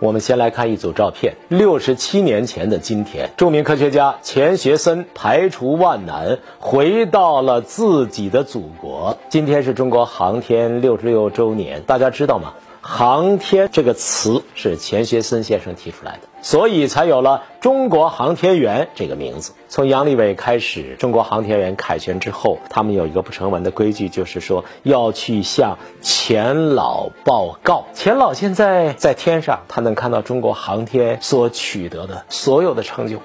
我们先来看一组照片。六十七年前的今天，著名科学家钱学森排除万难，回到了自己的祖国。今天是中国航天六十六周年，大家知道吗？航天这个词是钱学森先生提出来的，所以才有了中国航天员这个名字。从杨利伟开始，中国航天员凯旋之后，他们有一个不成文的规矩，就是说要去向钱老报告。钱老现在在天上，他能看到中国航天所取得的所有的成就。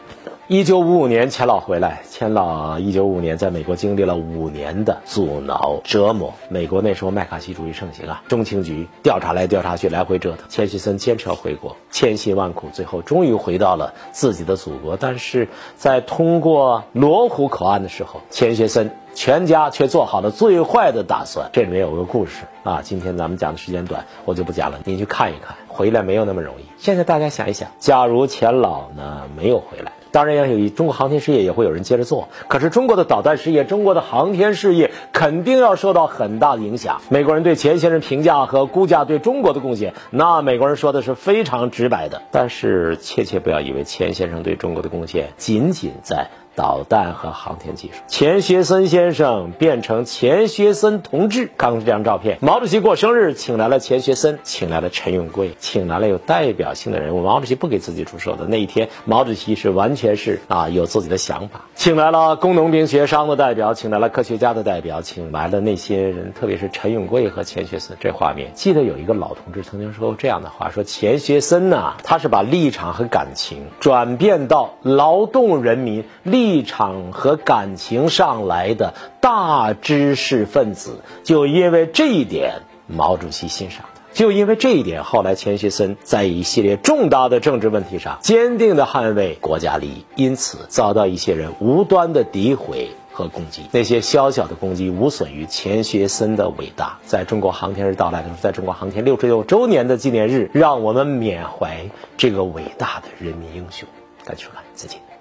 一九五五年，钱老回来。钱老一九五五年在美国经历了五年的阻挠折磨。美国那时候麦卡锡主义盛行啊，中情局调查来调查去，来回折腾。钱学森坚持要回国，千辛万苦，最后终于回到了自己的祖国。但是在通过罗湖口岸的时候，钱学森全家却做好了最坏的打算。这里面有个故事啊，今天咱们讲的时间短，我就不讲了，您去看一看。回来没有那么容易。现在大家想一想，假如钱老呢没有回来。当然，要有中国航天事业也会有人接着做。可是中国的导弹事业、中国的航天事业肯定要受到很大的影响。美国人对钱先生评价和估价对中国的贡献，那美国人说的是非常直白的。但是切切不要以为钱先生对中国的贡献仅仅在。导弹和航天技术，钱学森先生变成钱学森同志。看看这张照片，毛主席过生日，请来了钱学森，请来了陈永贵，请来了有代表性的人物。毛主席不给自己出手的那一天，毛主席是完全是啊有自己的想法，请来了工农兵学商的代表，请来了科学家的代表，请来了那些人，特别是陈永贵和钱学森。这画面，记得有一个老同志曾经说过这样的话：说钱学森呐，他是把立场和感情转变到劳动人民立。立场和感情上来的大知识分子，就因为这一点，毛主席欣赏他。就因为这一点，后来钱学森在一系列重大的政治问题上，坚定的捍卫国家利益，因此遭到一些人无端的诋毁和攻击。那些小小的攻击，无损于钱学森的伟大。在中国航天日到来的时候，在中国航天六十六周年的纪念日，让我们缅怀这个伟大的人民英雄。感谢收看，再见。